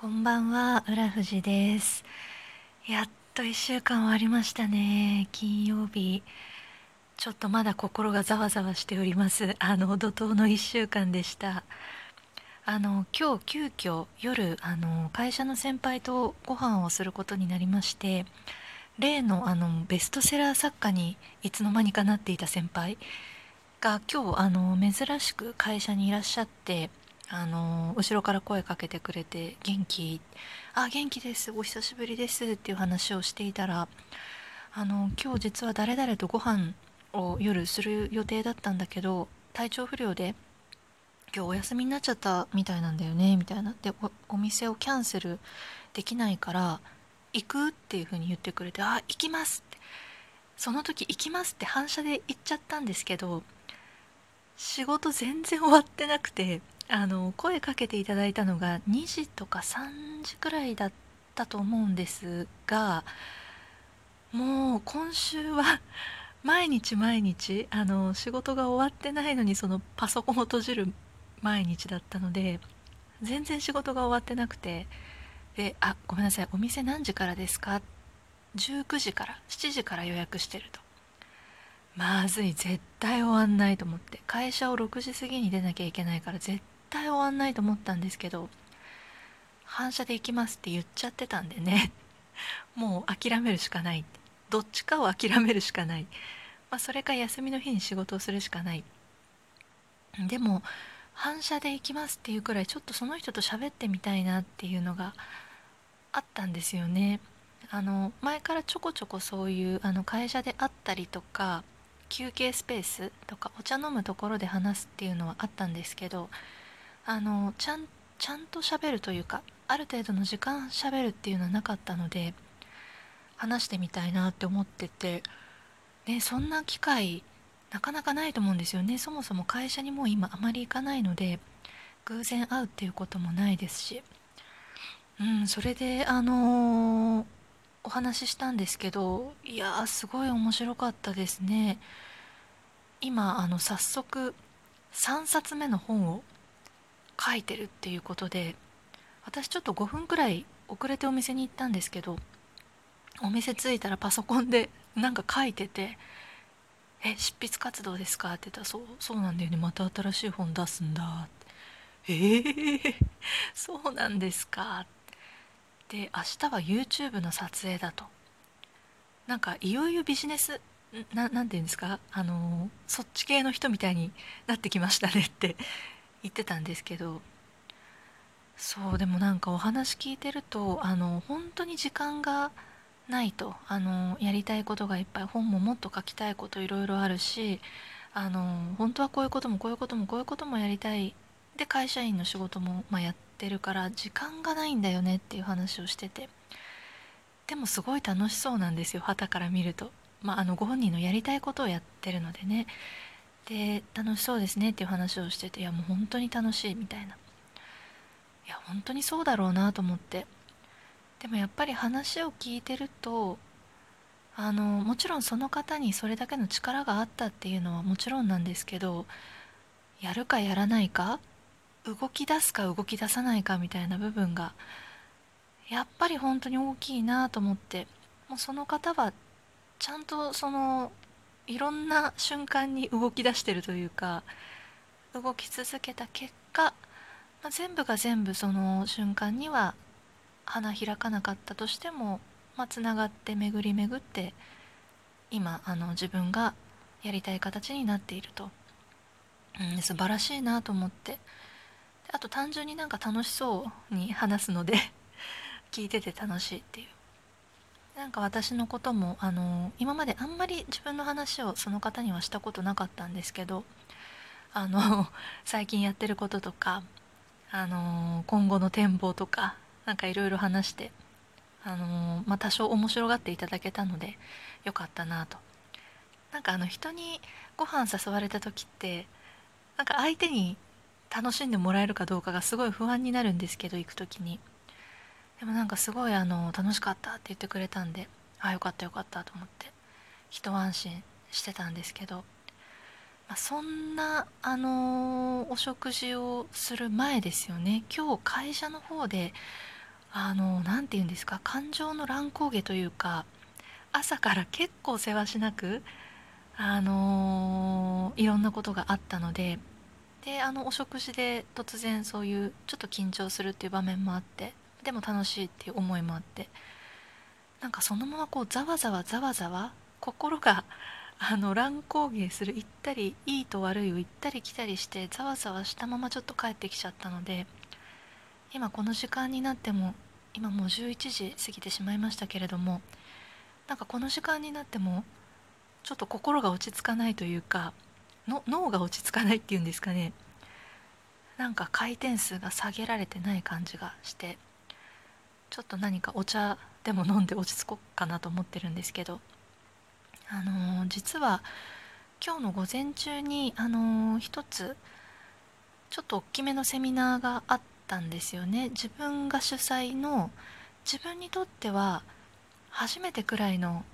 こんばんは、浦富です。やっと1週間終わりましたね。金曜日。ちょっとまだ心がざわざわしております。あの、怒涛の1週間でした。あの、今日急遽夜、あの、会社の先輩とご飯をすることになりまして、例のあの、ベストセラー作家にいつの間にかなっていた先輩が今日、あの、珍しく会社にいらっしゃって、あの後ろから声かけてくれて「元気?」「あ元気ですお久しぶりです」っていう話をしていたら「あの今日実は誰々とご飯を夜する予定だったんだけど体調不良で今日お休みになっちゃったみたいなんだよね」みたいなでお店をキャンセルできないから「行く?」っていうふうに言ってくれて「あ行きます」ってその時「行きます」って反射で言っちゃったんですけど仕事全然終わってなくてあの声かけていただいたのが2時とか3時くらいだったと思うんですがもう今週は毎日毎日あの仕事が終わってないのにそのパソコンを閉じる毎日だったので全然仕事が終わってなくてで「あごめんなさいお店何時からですか?」19時から7時から予約してるとまずい絶対終わんないと思って会社を6時過ぎに出なきゃいけないから絶対終わんないと思ったんですけど反射で行きますって言っちゃってたんでね。もう諦めるしかない。どっちかを諦めるしかない、まあ、それか休みの日に仕事をするしかない。でも反射で行きますっていうくらいちょっとその人と喋ってみたいなっていうのがあったんですよね。あの前からちょこちょこそういうあの会社であったりとか休憩スペースとかお茶飲むところで話すっていうのはあったんですけどあのちゃんちゃんと喋るというかある程度の時間喋るっていうのはなかったので話してみたいなって思ってて、ね、そんな機会なかなかないと思うんですよね。そもそも会社にもう今あまり行かないので偶然会うっていうこともないですし。うんそれであのー、お話ししたんですけどいやーすごい面白かったですね。今あの早速3冊目の本を書いてるっていうことで私ちょっと5分くらい遅れてお店に行ったんですけどお店着いたらパソコンで なんか書いてて「え執筆活動ですか?」って言ったら「そうそうなんだよね。また新しい本出すんだ」って「えー、そうなんですか」で明日は YouTube の撮影だと。なんかいよいよビジネスななんて言うんですか？あのそっち系の人みたいになってきましたねって。言ってたんですけどそうでもなんかお話聞いてるとあの本当に時間がないとあのやりたいことがいっぱい本ももっと書きたいこといろいろあるしあの本当はこういうこともこういうこともこういうこともやりたい。で会社員の仕事も、まあ、やってるから時間がないんだよねっていう話をしてて。でもすごい楽しそうなんですよ旗から見ると、まあ、あのご本人のやりたいことをやってるのでね。で楽しそうですねっていう話をしてていやもう本当に楽しいみたいな。いや本当にそうだろうなと思って。でもやっぱり話を聞いてるとあのもちろんその方にそれだけの力があったっていうのはもちろんなんですけどやるかやらないか動き出すか動き出さないかみたいな部分がやっぱり本当に大きいなと思って。もうその方はちゃんとそのいろんな瞬間に動き出してるというか動き続けた結果、まあ、全部が全部その瞬間には花開かなかったとしてもまあ、つながって巡り巡って今あの自分がやりたい形になっていると、うん、素晴らしいなと思って。あと単純になんか楽しそうに話すので 聞いてて楽しいっていう。なんか私のこともあの今まであんまり自分の話をその方にはしたことなかったんですけどあの 最近やってることとかあの今後の展望とか何かいろいろ話してあのまあ、多少面白がっていただけたのでよかったなと。なんかあの人にご飯誘われた時ってなんか相手に楽しんでもらえるかどうかがすごい不安になるんですけど行く時に。でもなんかすごいあの楽しかったって言ってくれたんでああよかったよかったと思って一安心してたんですけど、まあ、そんなあのお食事をする前ですよね。今日会社の方であの何て言うんですか感情の乱高下というか朝から結構せわしなくあのいろんなことがあったのでであのお食事で突然そういうちょっと緊張するっていう場面もあってでも楽しいっていう思いもあってなんかそのままこうざわざわざわざわ心が あの乱高下する行ったりいいと悪いを行ったり来たりしてざわざわしたままちょっと帰ってきちゃったので今この時間になっても今もう11時過ぎてしまいましたけれどもなんかこの時間になってもちょっと心が落ち着かないというかの脳が落ち着かないっていうんですかね。なんか回転数が下げられてない感じがしてちょっと何かお茶でも飲んで落ち着こうかなと思ってるんですけどあのー、実は今日の午前中にあのー、一つちょっと大きめのセミナーがあったんですよね。自分が主催の自分にとっては初めてくらいの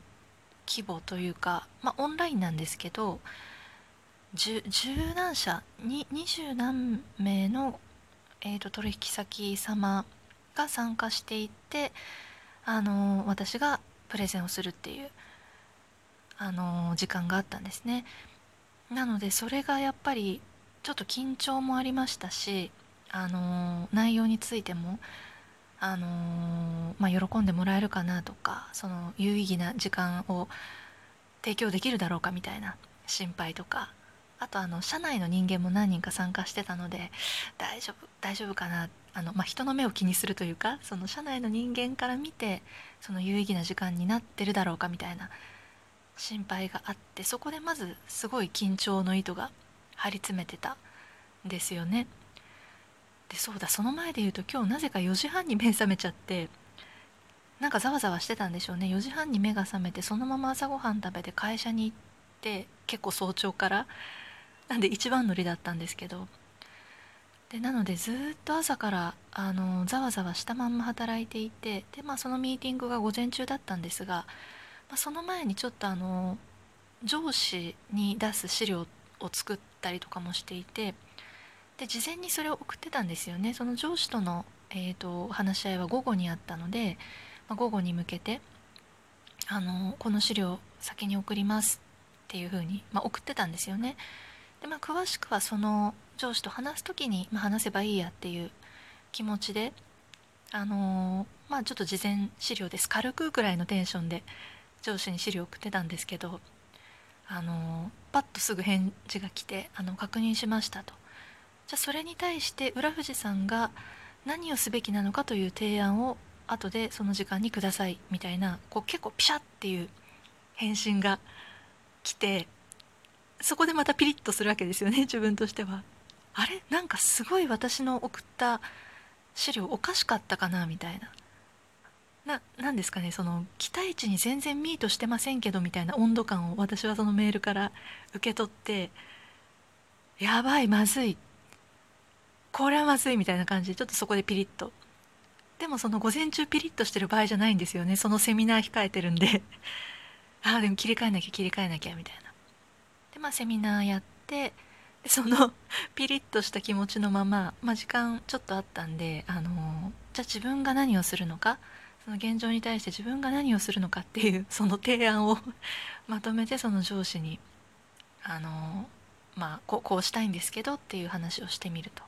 規模というか、まあ、オンラインなんですけど十何社に20何名の、えーと、取引先様が参加していて、あの、私がプレゼンをするっていうあの時間があったんですね。なのでそれがやっぱりちょっと緊張もありましたしあの内容についてもあのまあ、喜んでもらえるかなとかその有意義な時間を提供できるだろうかみたいな心配とかあとあの社内の人間も何人か参加してたので大丈夫大丈夫かなっあの、まあ、人の目を気にするというかその社内の人間から見てその有意義な時間になってるだろうかみたいな心配があってそこでまずすごい緊張の糸が張り詰めてたんですよね。でそうだその前で言うと今日なぜか4時半に目覚めちゃってなんかざわざわしてたんでしょうね4時半に目が覚めてそのまま朝ごはん食べて会社に行って結構早朝からなんで一番乗りだったんですけどでなのでずっと朝からあのざわざわしたまんま働いていてで、まあ、そのミーティングが午前中だったんですがまあ、その前にちょっとあの上司に出す資料を作ったりとかもしていてで事前にそれを送ってたんですよね。その上司との、えーと、話し合いは午後にあったので、まあ、午後に向けてあのこの資料先に送りますっていうふうに、まあ、送ってたんですよね。で、まあ、詳しくはその上司と話す時に、まあ話せばいいやっていう気持ちであのまあちょっと事前資料です。軽くぐらいのテンションで上司に資料送ってたんですけどあのパッとすぐ返事が来てあの確認しましたと。じゃあそれに対して浦富士さんが何をすべきなのかという提案を後でその時間にくださいみたいなこう結構ピシャっていう返信が来てそこでまたピリッとするわけですよね 自分としては。あれ？なんかすごい私の送った資料おかしかったかなみたいな。ななんですかねその期待値に全然ミートしてませんけどみたいな温度感を私はそのメールから受け取ってやばいまずいこれはまずいみたいな感じでちょっとそこでピリッと。でもその午前中ピリッとしてる場合じゃないんですよねそのセミナー控えてるんで。ああでも切り替えなきゃ切り替えなきゃみたいな。まあセミナーやってその ピリッとした気持ちのまま、まあ、時間ちょっとあったんであのじゃあ自分が何をするのかその現状に対して自分が何をするのかっていう その提案を まとめてその上司にあのまあこうしたいんですけどっていう話をしてみると。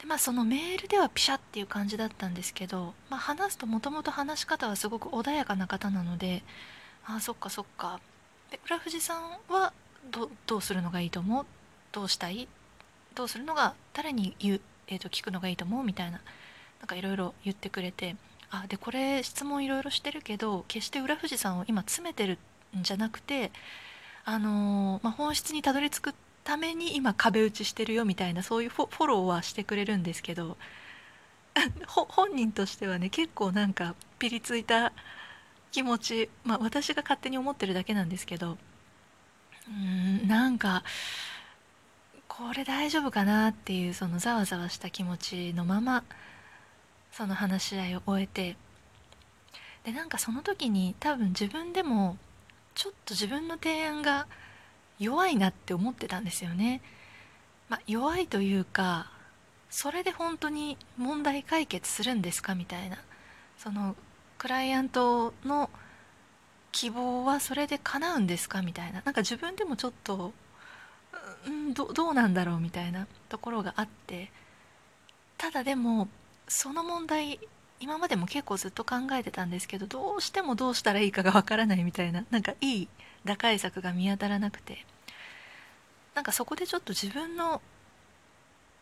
でまあそのメールではピシャっていう感じだったんですけど、まあ、話すともともと話し方はすごく穏やかな方なのでああそっかそっかで浦富士さんはどどうするのがいいと思う？どうしたい？どうするのが誰に言う、えー、と聞くのがいいと思う？みたいななんかいろいろ言ってくれてあでこれ質問いろいろしてるけど決して浦富士さんを今詰めてるんじゃなくてあのー、まあ、本質にたどり着くために今壁打ちしてるよみたいなそういうフォローはしてくれるんですけど 本人としてはね結構なんかピリついた気持ちまあ私が勝手に思ってるだけなんですけどうんなんかこれ大丈夫かなっていうそのざわざわした気持ちのままその話し合いを終えてでなんかその時に多分自分でもちょっと自分の提案が弱いなって思ってたんですよね。まあ、弱いというかそれで本当に問題解決するんですかみたいなそのクライアントの希望はそれで叶うんですか？みたいな。なんか自分でもちょっと、うん、どどうなんだろうみたいなところがあって。ただでもその問題今までも結構ずっと考えてたんですけどどうしてもどうしたらいいかがわからないみたいな。なんかいい打開策が見当たらなくて。なんかそこでちょっと自分の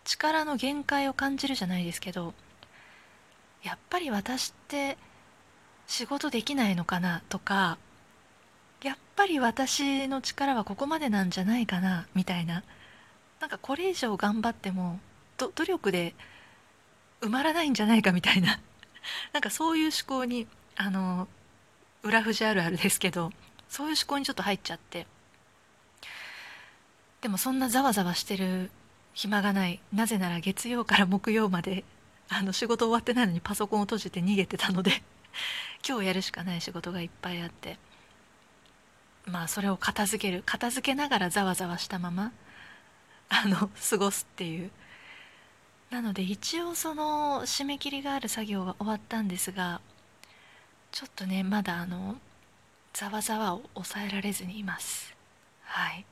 力の限界を感じるじゃないですけどやっぱり私って仕事できないのかなとかやっぱり私の力はここまでなんじゃないかなみたいな。なんかこれ以上頑張っても努力で埋まらないんじゃないかみたいな。なんかそういう思考にあの裏富士あるあるですけどそういう思考にちょっと入っちゃって。でもそんなざわざわしてる暇がない。なぜなら月曜から木曜まであの仕事終わってないのにパソコンを閉じて逃げてたので。今日やるしかない仕事がいっぱいあって。まあそれを片付ける。片付けながらざわざわしたまま あの過ごすっていう。なので一応その締め切りがある作業は終わったんですがちょっとねまだあのざわざわを抑えられずにいます。はい。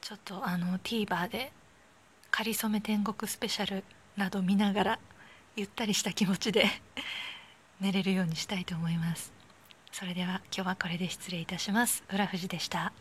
ちょっとあの TVer で「かりそめ天国スペシャル」など見ながらゆったりした気持ちで寝れるようにしたいと思います。それでは今日はこれで失礼いたします。浦富士でした。